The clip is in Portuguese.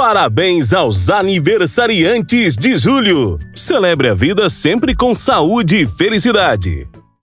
Parabéns aos aniversariantes de julho! Celebre a vida sempre com saúde e felicidade.